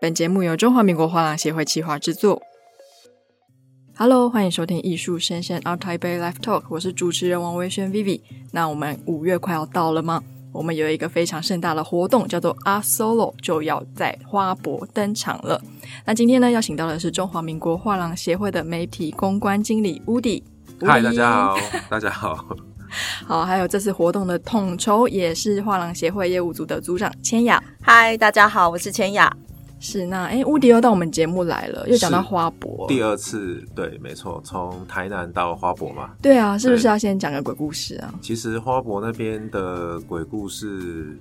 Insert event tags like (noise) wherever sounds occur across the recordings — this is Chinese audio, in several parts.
本节目由中华民国画廊协会企划制作。Hello，欢迎收听艺术声鲜 ART TAIPEI Live Talk，我是主持人王维轩 Vivi。那我们五月快要到了吗？我们有一个非常盛大的活动，叫做 ART SOLO，就要在花博登场了。那今天呢，邀请到的是中华民国画廊协会的媒体公关经理 Woody。嗨，大家好，大家好。(laughs) 好，还有这次活动的统筹也是画廊协会业务组的组长千雅。嗨，大家好，我是千雅。是那哎，乌迪又到我们节目来了，又讲到花博，第二次，对，没错，从台南到花博嘛。对啊，是不是要先讲个鬼故事啊？其实花博那边的鬼故事，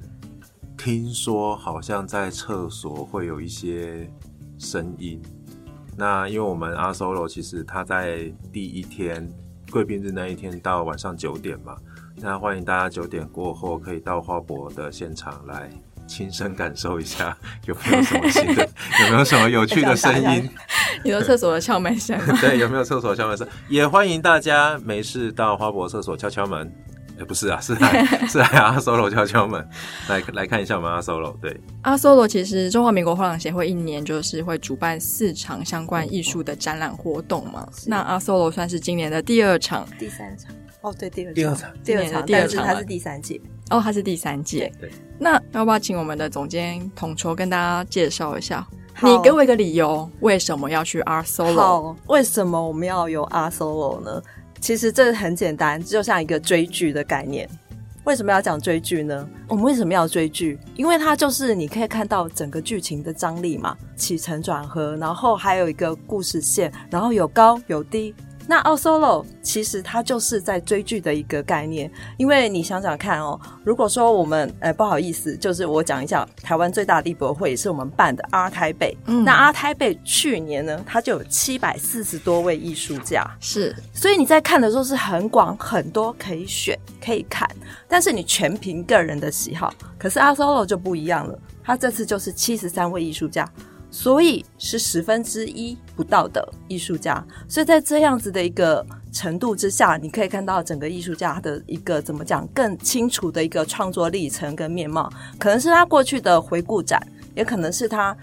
听说好像在厕所会有一些声音。那因为我们 ART SOLO 其实他在第一天贵宾日那一天到晚上九点嘛，那欢迎大家九点过后可以到花博的现场来。亲身感受一下 (laughs) 有没有什么新的，(laughs) 有没有什么有趣的声音？有 (laughs) 厕所的敲门声。对，有没有厕所敲门声？也欢迎大家没事到花博厕所敲敲门。哎，不是啊，是来是来 ART SOLO 敲敲门，来来看一下我们 ART SOLO。对，ART SOLO 其实中华民国画廊协会一年就是会主办四场相关艺术的展览活动嘛。那 ART SOLO 算是今年的第二场，第三场。哦，对，第二第二场，第二场，第二场，它是第三届。哦，它是第三届。对，那要不要请我们的总监统筹跟大家介绍一下？你给我一个理由，为什么要去 ART SOLO？好，为什么我们要有 ART SOLO 呢？其实这很简单，就像一个追剧的概念。为什么要讲追剧呢？我们为什么要追剧？因为它就是你可以看到整个剧情的张力嘛，起承转合，然后还有一个故事线，然后有高有低。那 ART SOLO 其实它就是在追剧的一个概念，因为你想想看哦，如果说我们呃不好意思，就是我讲一下台湾最大的艺博会也是我们办的 ART TAIPEI，嗯，那 ART TAIPEI 去年呢，它就有七百四十多位艺术家，是，所以你在看的时候是很广很多可以选可以看，但是你全凭个人的喜好，可是 ART SOLO 就不一样了，它这次就是七十三位艺术家。所以是十分之一不到的艺术家，所以在这样子的一个程度之下，你可以看到整个艺术家的一个怎么讲更清楚的一个创作历程跟面貌，可能是他过去的回顾展，也可能是他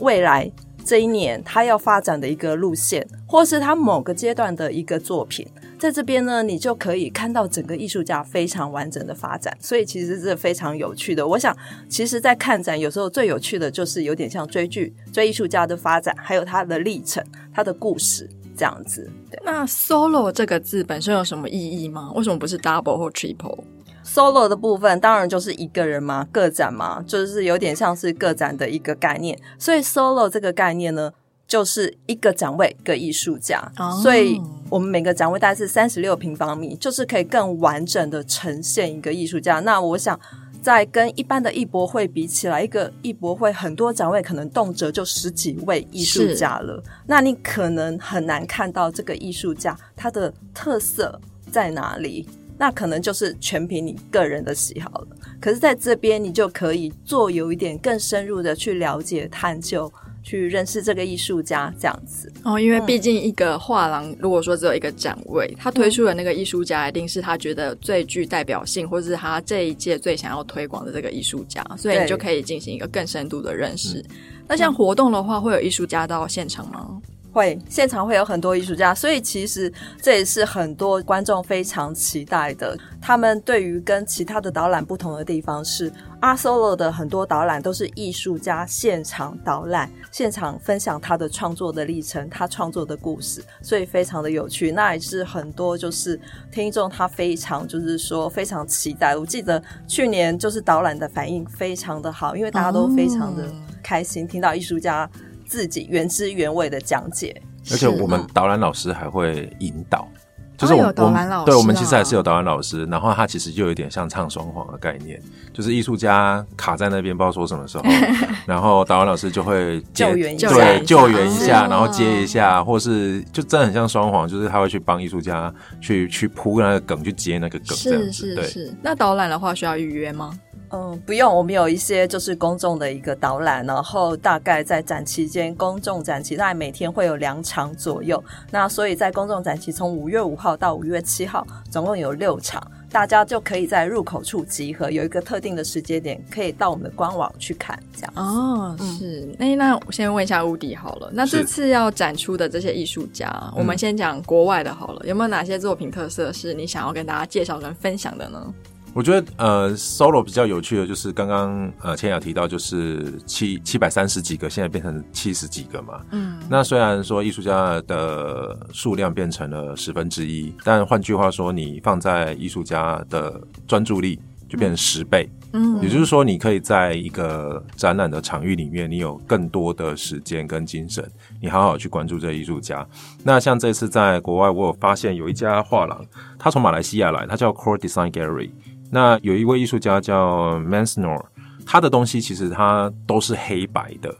未来这一年他要发展的一个路线，或是他某个阶段的一个作品。在这边呢，你就可以看到整个艺术家非常完整的发展，所以其实是非常有趣的。我想，其实，在看展有时候最有趣的就是有点像追剧，追艺术家的发展，还有他的历程、他的故事这样子。对。那 solo 这个字本身有什么意义吗？为什么不是 double 或 triple？solo 的部分当然就是一个人嘛，个展嘛，就是有点像是个展的一个概念。所以 solo 这个概念呢，就是一个展位一个艺术家，oh. 所以我们每个展位大概是三十六平方米，就是可以更完整的呈现一个艺术家。那我想，在跟一般的艺博会比起来，一个艺博会很多展位可能动辄就十几位艺术家了，那你可能很难看到这个艺术家他的特色在哪里，那可能就是全凭你个人的喜好了。可是在这边，你就可以做有一点更深入的去了解探究。去认识这个艺术家这样子哦，因为毕竟一个画廊，如果说只有一个展位，嗯、他推出的那个艺术家，一定是他觉得最具代表性，或者是他这一届最想要推广的这个艺术家，所以你就可以进行一个更深度的认识。那像活动的话，会有艺术家到现场吗？会，现场会有很多艺术家，所以其实这也是很多观众非常期待的。他们对于跟其他的导览不同的地方是，ART SOLO 的很多导览都是艺术家现场导览，现场分享他的创作的历程，他创作的故事，所以非常的有趣。那也是很多就是听众他非常就是说非常期待。我记得去年就是导览的反应非常的好，因为大家都非常的开心，听到艺术家。自己原汁原味的讲解，而且我们导览老师还会引导，就是我们、哦、对我们其实还是有导览老师，然后他其实就有点像唱双簧的概念，就是艺术家卡在那边不知道说什么时候，(laughs) 然后导览老师就会救援一下，对，救援一下，然后接一下，或是就真的很像双簧，就是他会去帮艺术家去去铺那个梗，去接那个梗，这样子。是是是。那导览的话需要预约吗？嗯，不用，我们有一些就是公众的一个导览，然后大概在展期间，公众展期大概每天会有两场左右。那所以在公众展期从五月五号到五月七号，总共有六场。大家就可以在入口处集合，有一个特定的时间点，可以到我们的官网去看。这样哦，是。那、嗯、那我先问一下乌迪好了，那这次要展出的这些艺术家，我们先讲国外的好了，有没有哪些作品特色是你想要跟大家介绍跟分享的呢？我觉得呃，solo 比较有趣的就是刚刚呃千雅提到，就是七七百三十几个，现在变成七十几个嘛。嗯，那虽然说艺术家的数量变成了十分之一，但换句话说，你放在艺术家的专注力就变成十倍。嗯，也就是说，你可以在一个展览的场域里面，你有更多的时间跟精神，你好好去关注这艺术家。那像这次在国外，我有发现有一家画廊，他从马来西亚来，他叫 Core Design Gallery。那有一位艺术家叫 Mansnor，他的东西其实他都是黑白的，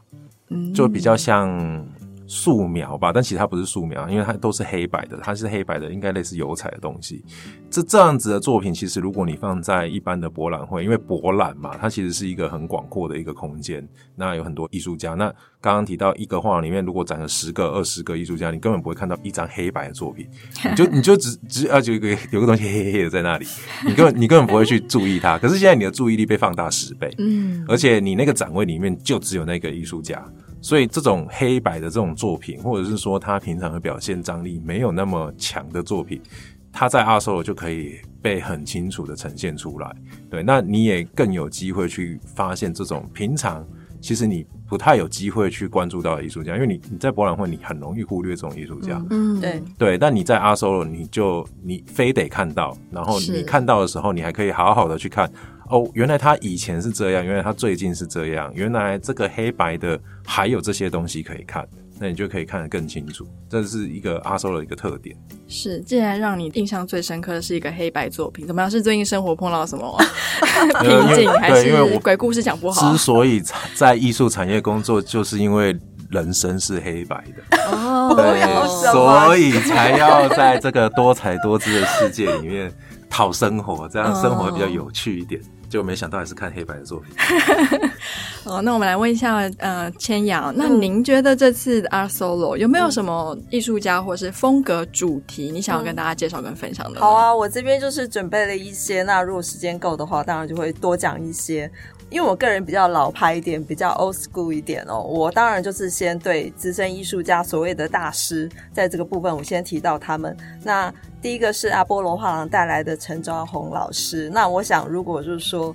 就比较像。素描吧，但其实它不是素描，因为它都是黑白的，它是黑白的，应该类似油彩的东西。这这样子的作品，其实如果你放在一般的博览会，因为博览嘛，它其实是一个很广阔的一个空间，那有很多艺术家。那刚刚提到一个画里面，如果展了十个、二十个艺术家，你根本不会看到一张黑白的作品，(laughs) 你就你就只只啊，就有一个有个东西黑黑黑的在那里，你根本你根本不会去注意它。可是现在你的注意力被放大十倍，嗯，而且你那个展位里面就只有那个艺术家。所以这种黑白的这种作品，或者是说他平常的表现张力没有那么强的作品，他在 Art Solo 就可以被很清楚的呈现出来。对，那你也更有机会去发现这种平常其实你不太有机会去关注到的艺术家，因为你你在博览会你很容易忽略这种艺术家。嗯，对对，但你在 Art Solo 你就你非得看到，然后你看到的时候，你还可以好好的去看。哦，原来他以前是这样，原来他最近是这样，原来这个黑白的还有这些东西可以看，那你就可以看得更清楚。这是一个 Art Solo 的一个特点。是，既然让你印象最深刻的是一个黑白作品，怎么样？是最近生活碰到什么瓶颈，(laughs) 还是因为我鬼故事讲不好？之所以在艺术产业工作，就是因为人生是黑白的哦，对，所以才要在这个多彩多姿的世界里面讨生活，这样生活会比较有趣一点。哦就没想到还是看黑白的作品。(laughs) (laughs) 哦，那我们来问一下，呃，千雅，那您觉得这次的 Art Solo 有没有什么艺术家或是风格主题，你想要跟大家介绍跟分享的？好啊，我这边就是准备了一些，那如果时间够的话，当然就会多讲一些。因为我个人比较老派一点，比较 old school 一点哦，我当然就是先对资深艺术家所谓的大师，在这个部分我先提到他们。那第一个是阿波罗画廊带来的陈昭宏老师。那我想，如果就是说。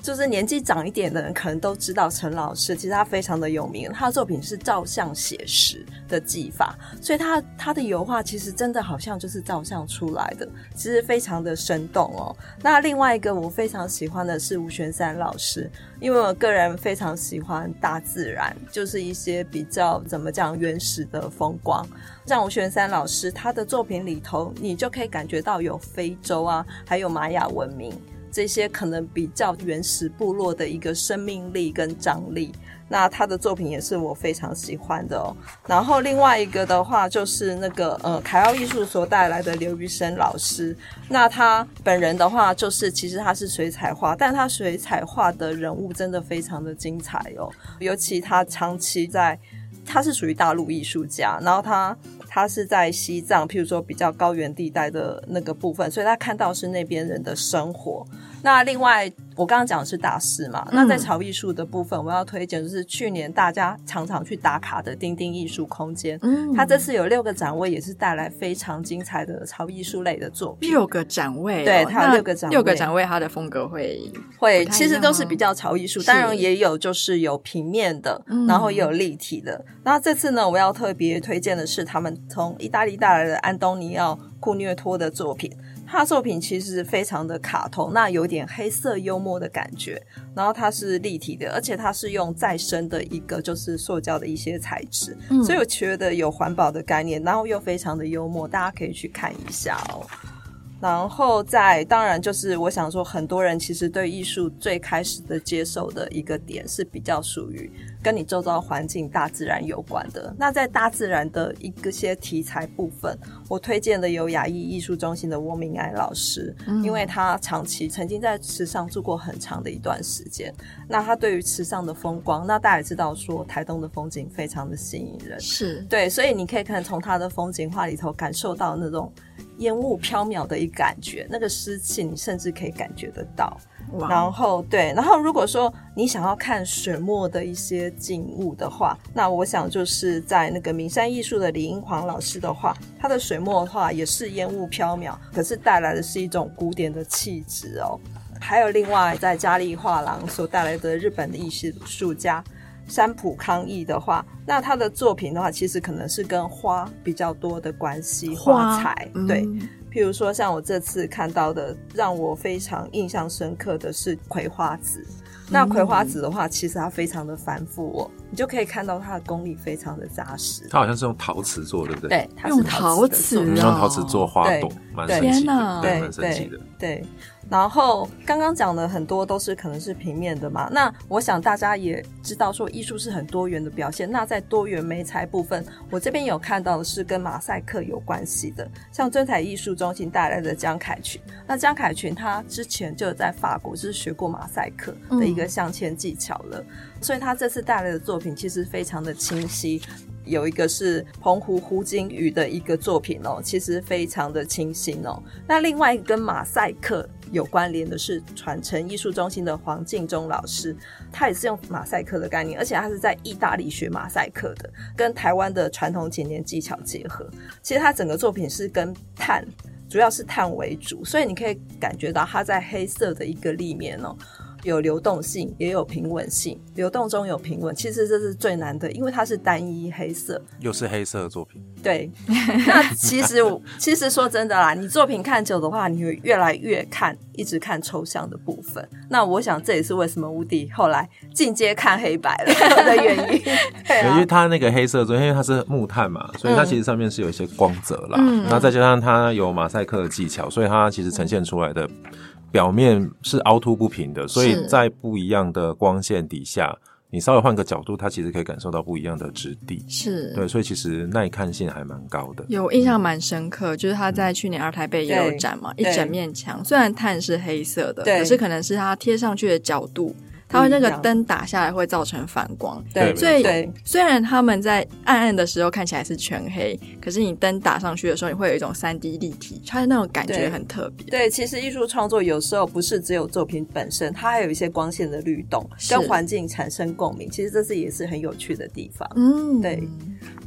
就是年纪长一点的人可能都知道陈老师，其实他非常的有名。他的作品是照相写实的技法，所以他他的油画其实真的好像就是照相出来的，其实非常的生动哦。那另外一个我非常喜欢的是吴玄山老师，因为我个人非常喜欢大自然，就是一些比较怎么讲原始的风光。像吴玄山老师他的作品里头，你就可以感觉到有非洲啊，还有玛雅文明。这些可能比较原始部落的一个生命力跟张力，那他的作品也是我非常喜欢的哦。然后另外一个的话就是那个呃凯奥艺术所带来的刘瑜生老师，那他本人的话就是其实他是水彩画，但他水彩画的人物真的非常的精彩哦，尤其他长期在，他是属于大陆艺术家，然后他。他是在西藏，譬如说比较高原地带的那个部分，所以他看到是那边人的生活。那另外，我刚刚讲的是大师嘛，嗯、那在潮艺术的部分，我要推荐就是去年大家常常去打卡的丁丁艺术空间。嗯，它这次有六个展位，也是带来非常精彩的潮艺术类的作品。六个展位、哦，对，它有六个展位，六个展位，它的风格会会其实都是比较潮艺术，当然也有就是有平面的，然后也有立体的。那、嗯、这次呢，我要特别推荐的是他们从意大利带来的安东尼奥库涅托的作品。他的作品其实非常的卡通，那有点黑色幽默的感觉。然后它是立体的，而且它是用再生的一个就是塑胶的一些材质，嗯，所以我觉得有环保的概念，然后又非常的幽默，大家可以去看一下哦。然后再当然就是我想说，很多人其实对艺术最开始的接受的一个点是比较属于跟你周遭环境、大自然有关的。那在大自然的一个些题材部分，我推荐的有雅艺艺术中心的翁明爱老师，嗯、因为他长期曾经在池上住过很长的一段时间。那他对于池上的风光，那大家也知道说台东的风景非常的吸引人，是对，所以你可以看从他的风景画里头感受到那种烟雾飘渺的一感觉，那个湿气你甚至可以感觉得到。然后对，然后如果说你想要看水墨的一些景物的话，那我想就是在那个名山艺术的李英煌老师的话，他的水墨的话也是烟雾飘渺，可是带来的是一种古典的气质哦。还有另外在嘉利画廊所带来的日本的艺术家山浦康义的话，那他的作品的话，其实可能是跟花比较多的关系，花材对。嗯譬如说，像我这次看到的，让我非常印象深刻的是葵花籽。那葵花籽的话，其实它非常的繁复哦，你就可以看到它的功力非常的扎实。它好像是用陶瓷做，对不对？对，它是用陶瓷，用陶瓷做花朵，蛮神奇的，对，蛮神奇的，对。然后刚刚讲的很多都是可能是平面的嘛，那我想大家也知道说艺术是很多元的表现。那在多元媒材部分，我这边有看到的是跟马赛克有关系的，像尊彩艺术中心带来的江凯群。那江凯群他之前就在法国是学过马赛克的一个镶嵌技巧了，所以他这次带来的作品其实非常的清晰。有一个是澎湖胡金鱼的一个作品哦，其实非常的清新哦。那另外跟马赛克有关联的是传承艺术中心的黄敬忠老师，他也是用马赛克的概念，而且他是在意大利学马赛克的，跟台湾的传统剪黏技巧结合。其实他整个作品是跟碳，主要是碳为主，所以你可以感觉到他在黑色的一个立面哦。有流动性，也有平稳性。流动中有平稳，其实这是最难的，因为它是单一黑色，又是黑色的作品。对，那其实其实说真的啦，你作品看久的话，你会越来越看，一直看抽象的部分。那我想这也是为什么吴迪后来进阶看黑白了 (laughs) 的原因。对啊，因为它那个黑色作，因为它是木炭嘛，所以它其实上面是有一些光泽啦。嗯，那再加上它有马赛克的技巧，所以它其实呈现出来的。表面是凹凸不平的，所以在不一样的光线底下，你稍微换个角度，它其实可以感受到不一样的质地。是对，所以其实耐看性还蛮高的。有印象蛮深刻，就是他在去年 ART TAIPEI 也有展嘛，一整面墙，虽然碳是黑色的，可是可能是它贴上去的角度。它会那个灯打下来会造成反光，对，所以虽然他们在暗暗的时候看起来是全黑，可是你灯打上去的时候，你会有一种三 D 立体，它的那种感觉很特别。对，其实艺术创作有时候不是只有作品本身，它还有一些光线的律动，跟环境产生共鸣，其实这是也是很有趣的地方。嗯，对。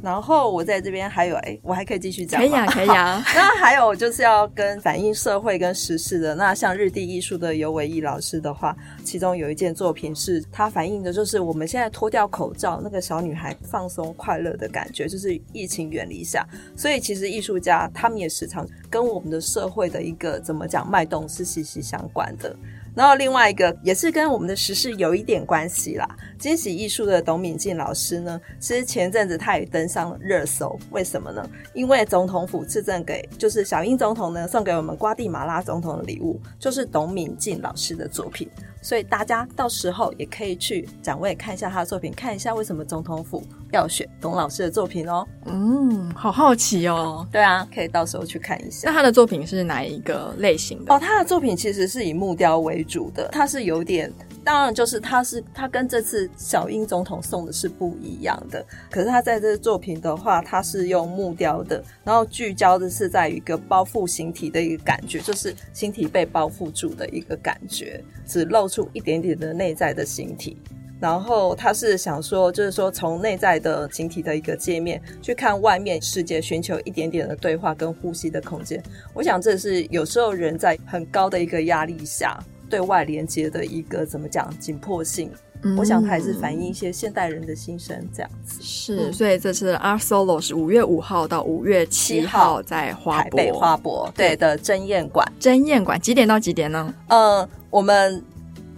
然后我在这边还有，哎，我还可以继续讲？可以啊，(laughs) 可以啊。那还有就是要跟反映社会跟时事的，那像日地艺术的尤伟义老师的话，其中有一件作品是它反映的就是我们现在脱掉口罩，那个小女孩放松快乐的感觉，就是疫情远离下。所以其实艺术家他们也时常跟我们的社会的一个怎么讲脉动是息息相关的。然后另外一个也是跟我们的时事有一点关系啦。惊喜艺术的董敏静老师呢，其实前阵子他也登上了热搜，为什么呢？因为总统府赐赠给就是小英总统呢送给我们瓜地马拉总统的礼物，就是董敏静老师的作品。所以大家到时候也可以去展位看一下他的作品，看一下为什么总统府要选董老师的作品哦。嗯，好好奇哦。对啊，可以到时候去看一下。那他的作品是哪一个类型的？哦，他的作品其实是以木雕为主的，他是有点。当然，就是他是他跟这次小英总统送的是不一样的。可是他在这个作品的话，他是用木雕的，然后聚焦的是在一个包覆形体的一个感觉，就是形体被包覆住的一个感觉，只露出一点点的内在的形体。然后他是想说，就是说从内在的形体的一个界面去看外面世界，寻求一点点的对话跟呼吸的空间。我想这是有时候人在很高的一个压力下。对外连接的一个怎么讲紧迫性？嗯，我想它还是反映一些现代人的心声，这样子。是，嗯，所以这次 Art Solo 是五月五号到五月七号在华博，台北花博对的争艳馆。争艳馆几点到几点呢？嗯，我们。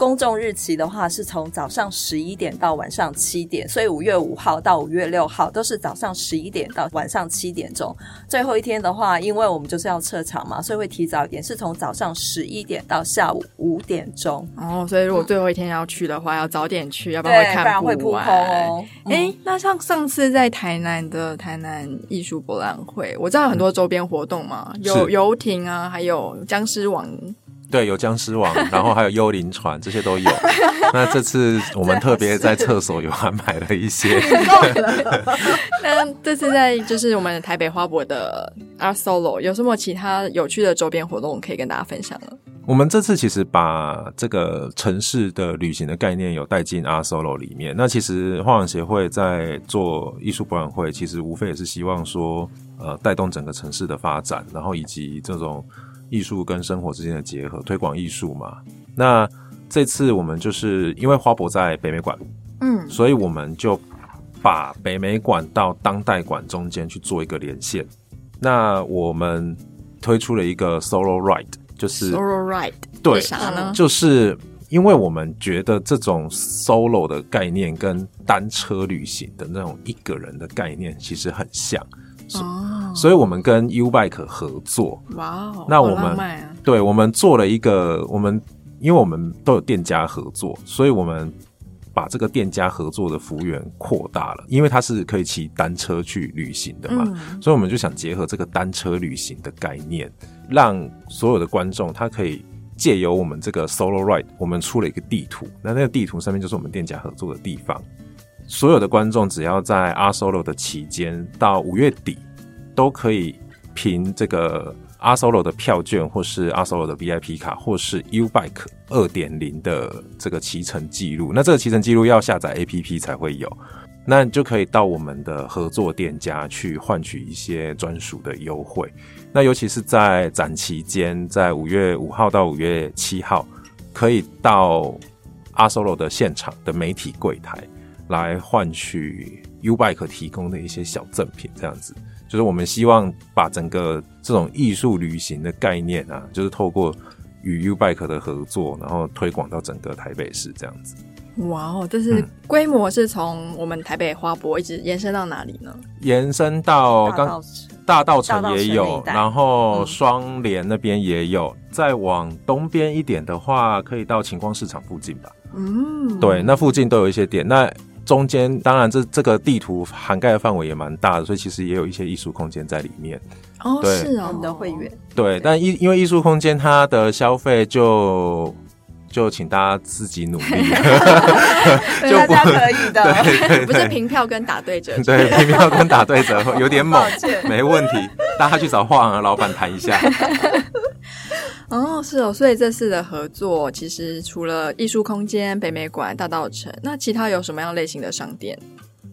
公众日期的话是从早上十一点到晚上七点，所以五月五号到五月六号都是早上十一点到晚上七点钟。最后一天的话，因为我们就是要撤场嘛，所以会提早一点，是从早上十一点到下午五点钟。哦，所以如果最后一天要去的话，嗯、要早点去，要不然会看不完。不然会扑空哦。哎、嗯，那像上次在台南的台南艺术博览会，我知道很多周边活动嘛，有游艇啊，还有僵尸王。对，有僵尸王，然后还有幽灵船，这些都有。(laughs) 那这次我们特别在厕所有安排了一些。(laughs) 那这次在就是我们台北花博的 Art Solo 有什么其他有趣的周边活动可以跟大家分享呢？我们这次其实把这个城市的旅行的概念有带进 Art Solo 里面。那其实画廊协会在做艺术博览会，其实无非也是希望说，呃，带动整个城市的发展，然后以及这种。艺术跟生活之间的结合，推广艺术嘛。那这次我们就是因为花博在北美馆，嗯，所以我们就把北美馆到当代馆中间去做一个连线。那我们推出了一个 solo ride，就是 solo ride，对，啥呢？就是因为我们觉得这种 solo 的概念跟单车旅行的那种一个人的概念其实很像。哦，所以我们跟 YouBike 合作。哇哦，那我们、啊、对，我们做了一个，我们因为我们都有店家合作，所以我们把这个店家合作的服务员扩大了，因为他是可以骑单车去旅行的嘛，嗯、所以我们就想结合这个单车旅行的概念，让所有的观众他可以借由我们这个 Solo Ride，我们出了一个地图，那那个地图上面就是我们店家合作的地方。所有的观众只要在阿 Solo 的期间到五月底，都可以凭这个阿 Solo 的票券，或是阿 Solo 的 VIP 卡，或是 Ubike 二点零的这个骑乘记录。那这个骑乘记录要下载 APP 才会有，那就可以到我们的合作店家去换取一些专属的优惠。那尤其是在展期间，在五月五号到五月七号，可以到阿 Solo 的现场的媒体柜台。来换取 YouBike 提供的一些小赠品，这样子就是我们希望把整个这种艺术旅行的概念啊，就是透过与 YouBike 的合作，然后推广到整个台北市这样子。哇哦，这是规模是从我们台北花博一直延伸到哪里呢？延伸到刚大道城也有，然后双连那边也有，嗯、再往东边一点的话，可以到晴光市场附近吧。嗯，对，那附近都有一些店。那中间当然这，这这个地图涵盖的范围也蛮大的，所以其实也有一些艺术空间在里面。哦，是哦，我们的会员。对，但艺因为艺术空间它的消费就就请大家自己努力，(laughs) 就不大家可以的，对对。对，不是凭票跟打对折，对，凭票跟打对折 (laughs) 有点猛，没问题，大家去找画廊的老板谈一下。(laughs) 哦，是哦，所以这次的合作其实除了艺术空间、北美馆、大道城，那其他有什么样类型的商店？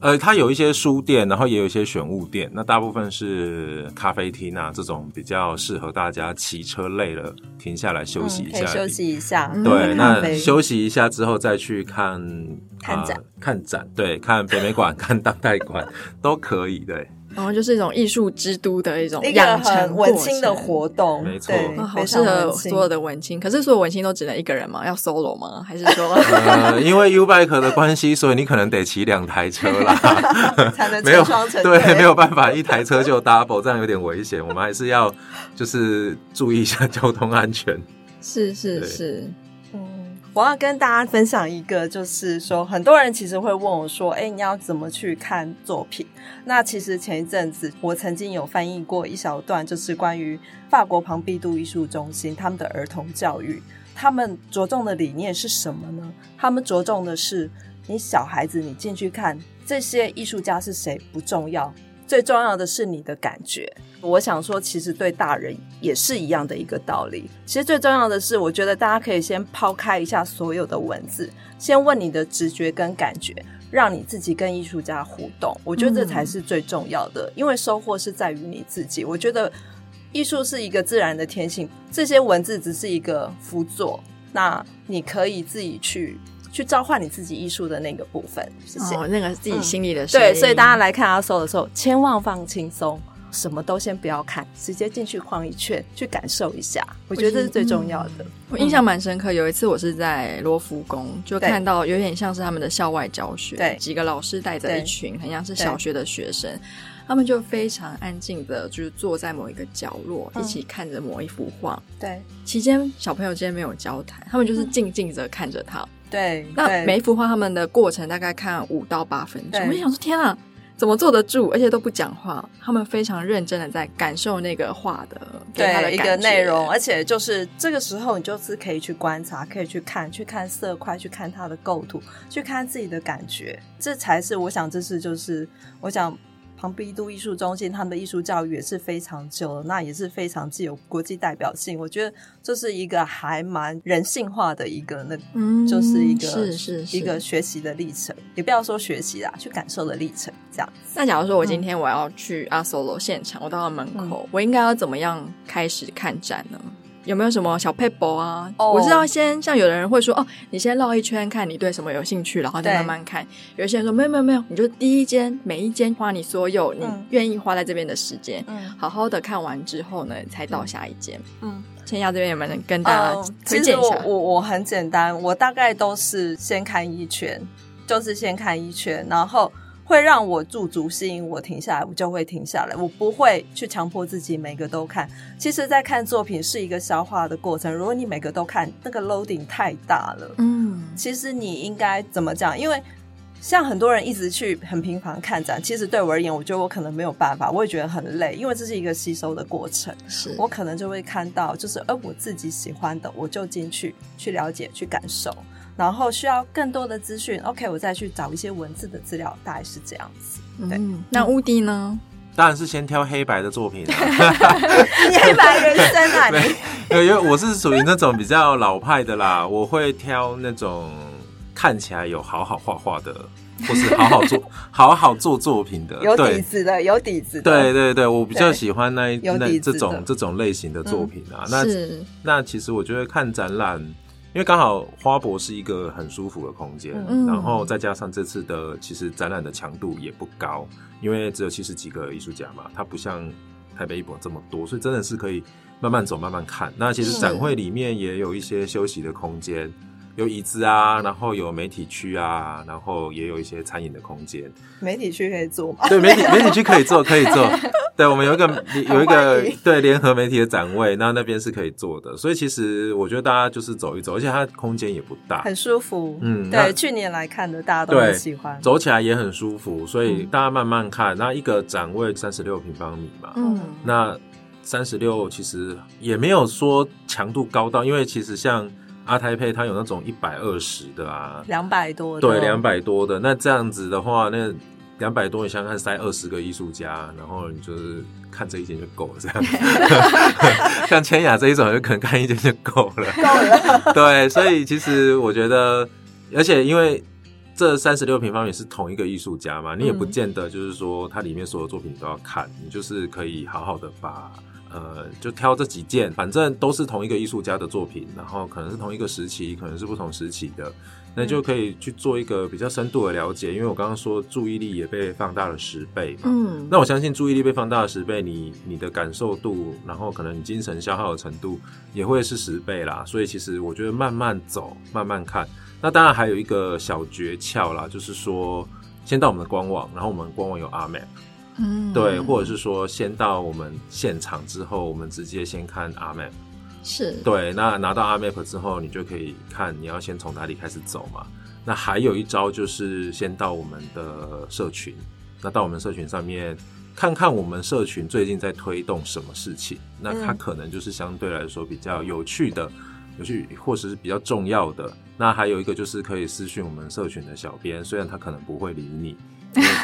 呃，它有一些书店，然后也有一些选物店。那大部分是咖啡厅啊，这种比较适合大家骑车累了停下来休息一下，嗯、休息一下。对，嗯、那休息一下之后再去看看展、呃，看展，对，看北美馆、(laughs) 看当代馆都可以，对。然后就是一种艺术之都的一种养成文青的活动，没错，好适合所有的文青。可是所有文青都只能一个人吗？要 solo 吗？还是说？呃，(laughs) 因为 YouBike 的关系，所以你可能得骑两台车啦，(laughs) 才能 (laughs) 成双成对，没有办法一台车就 double，这样有点危险。我们还是要就是注意一下交通安全。是是是。我要跟大家分享一个，就是说，很多人其实会问我说：“哎，你要怎么去看作品？”那其实前一阵子，我曾经有翻译过一小段，就是关于法国庞毕度艺术中心他们的儿童教育，他们着重的理念是什么呢？他们着重的是，你小孩子你进去看这些艺术家是谁不重要，最重要的是你的感觉。我想说，其实对大人也是一样的一个道理。其实最重要的是，我觉得大家可以先抛开一下所有的文字，先问你的直觉跟感觉，让你自己跟艺术家互动。我觉得这才是最重要的，嗯、因为收获是在于你自己。我觉得艺术是一个自然的天性，这些文字只是一个辅佐。那你可以自己去去召唤你自己艺术的那个部分。谢谢。哦，那个自己心里的对，所以大家来看阿 So 的时候，千万放轻松。什么都先不要看，直接进去逛一圈，去感受一下。我觉得这是最重要的。嗯、我印象蛮深刻，有一次我是在罗浮宫，就看到有点像是他们的校外教学，对，几个老师带着一群很像是小学的学生。他们就非常安静的，就是坐在某一个角落，嗯、一起看着某一幅画。对，期间小朋友之间没有交谈，他们就是静静的看着他。对，那每一幅画他们的过程大概看五到八分钟。我就想说，天啊，怎么坐得住？而且都不讲话，他们非常认真的在感受那个画的对他的一个内容。而且就是这个时候，你就是可以去观察，可以去看，去看色块，去看它的构图，去看自己的感觉。这才是我想，这是就是我想。庞毕度艺术中心，他们的艺术教育也是非常久了，那也是非常具有国际代表性。我觉得这是一个还蛮人性化的一个，那就是一个是是是一个学习的历程，也不要说学习啦，去感受的历程。这样。那假如说我今天我要去阿索罗现场，嗯、我到了门口，我应该要怎么样开始看展呢？有没有什么小撇步啊？Oh. 我知道先像有的人会说哦，你先绕一圈，看你对什么有兴趣，然后再慢慢看。有些人说没有没有没有，你就第一间每一间花你所有你愿意花在这边的时间，嗯，好好的看完之后呢，才到下一间。嗯，千雅这边有没有能跟大家推荐一下？我我我很简单，我大概都是先看一圈，就是先看一圈，然后。会让我驻足吸引我停下来，我就会停下来。我不会去强迫自己每个都看。其实，在看作品是一个消化的过程。如果你每个都看，那个 loading 太大了。嗯，其实你应该怎么讲？因为像很多人一直去很频繁看展，其实对我而言，我觉得我可能没有办法，我也觉得很累，因为这是一个吸收的过程。是我可能就会看到，就是呃我自己喜欢的，我就进去去了解、去感受。然后需要更多的资讯，OK，我再去找一些文字的资料，大概是这样子。对，嗯、那乌迪呢？当然是先挑黑白的作品、啊。(laughs) 你黑白人生啊？你？(laughs) 因为我是属于那种比较老派的啦，我会挑那种看起来有好好画画的，或是好好做 (laughs) 好好做作品的，有底子的，有底子的。对对对，我比较喜欢那一那这种这种类型的作品啊。嗯、那那其实我觉得看展览。因为刚好花博是一个很舒服的空间，嗯、然后再加上这次的其实展览的强度也不高，因为只有七十几个艺术家嘛，它不像台北艺博这么多，所以真的是可以慢慢走、慢慢看。那其实展会里面也有一些休息的空间。有椅子啊，然后有媒体区啊，然后也有一些餐饮的空间。媒体区可以做吗？对，媒体媒体区可以做，可以做。(laughs) 对，我们有一个有一个对联合媒体的展位，那那边是可以做的。所以其实我觉得大家就是走一走，而且它空间也不大，很舒服。嗯，对，去年来看的大家都很喜欢，走起来也很舒服。所以大家慢慢看，那一个展位三十六平方米嘛，嗯，那三十六其实也没有说强度高到，因为其实像。阿台配它有那种一百二十的啊，两百多的，对，两百多的。那这样子的话，那两百多，你想想看塞二十个艺术家，然后你就是看这一间就够了，这样。(laughs) (laughs) 像千雅这一种，就可能看一间就够了。够了。(laughs) 对，所以其实我觉得，而且因为这三十六平方米是同一个艺术家嘛，你也不见得就是说它里面所有作品都要看，你就是可以好好的把。呃，就挑这几件，反正都是同一个艺术家的作品，然后可能是同一个时期，可能是不同时期的，那就可以去做一个比较深度的了解。因为我刚刚说注意力也被放大了十倍嘛，嗯，那我相信注意力被放大了十倍，你你的感受度，然后可能你精神消耗的程度也会是十倍啦。所以其实我觉得慢慢走，慢慢看。那当然还有一个小诀窍啦，就是说先到我们的官网，然后我们官网有 Art Map。嗯，对，或者是说，先到我们现场之后，我们直接先看 Art Map，是对。那拿到 Art Map 之后，你就可以看你要先从哪里开始走嘛。那还有一招就是先到我们的社群，那到我们社群上面看看我们社群最近在推动什么事情，那它可能就是相对来说比较有趣的，有趣或者是比较重要的。那还有一个就是可以私讯我们社群的小编，虽然他可能不会理你。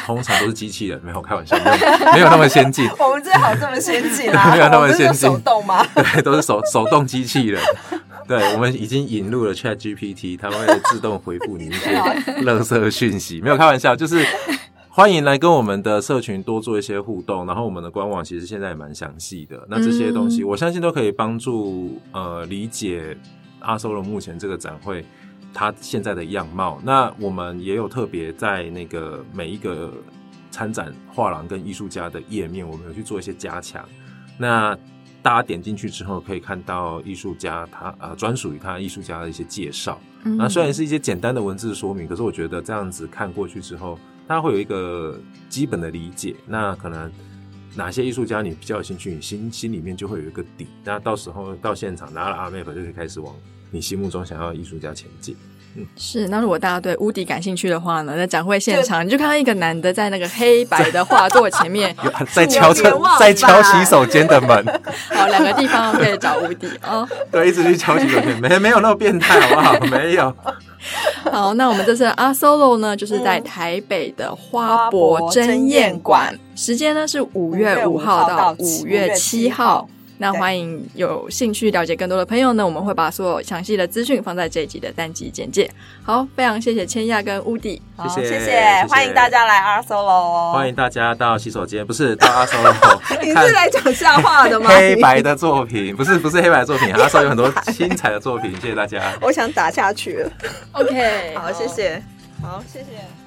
通常都是机器人，没有开玩笑，没有，没有那么先进。我们最好这么先进啊！(laughs) 没有那么先进，手动吗？(laughs) 对，都是手手动机器人。对，我们已经引入了 Chat GPT，它会自动回复你一些垃圾讯息。没有开玩笑，就是欢迎来跟我们的社群多做一些互动。然后我们的官网其实现在也蛮详细的，那这些东西我相信都可以帮助呃理解阿修罗目前这个展会。它现在的样貌，那我们也有特别在那个每一个参展画廊跟艺术家的页面，我们有去做一些加强。那大家点进去之后，可以看到艺术家他呃专属于他艺术家的一些介绍。嗯、那虽然是一些简单的文字说明，可是我觉得这样子看过去之后，大家会有一个基本的理解。那可能哪些艺术家你比较有兴趣，你心心里面就会有一个底。那到时候到现场拿了阿 map 就可以开始往你心目中想要的艺术家前进。是，那如果大家对乌迪感兴趣的话呢，在展会现场你就看到一个男的在那个黑白的画作前面，(laughs) 在敲在敲洗手间的门。(laughs) 好，两个地方可以找乌迪哦。(laughs) 对，一直去敲洗手间，没没有那么变态，好不好？没有。好，那我们这次 Art Solo 呢，就是在台北的花博争艳馆，时间呢是五月五号到五月七号。那欢迎有兴趣了解更多的朋友呢，我们会把所有详细的资讯放在这一集的单集简介。好，非常谢谢千亚跟乌迪，谢谢谢谢，欢迎大家来 Art Solo 哦，欢迎大家到洗手间，不是到 Art Solo，(laughs) 你是来讲笑话的吗？黑白的作品，不是不是黑白的作品，(laughs) Art Solo 有很多精彩的作品，谢谢大家。我想打下去了，OK，好，谢谢，好，谢谢。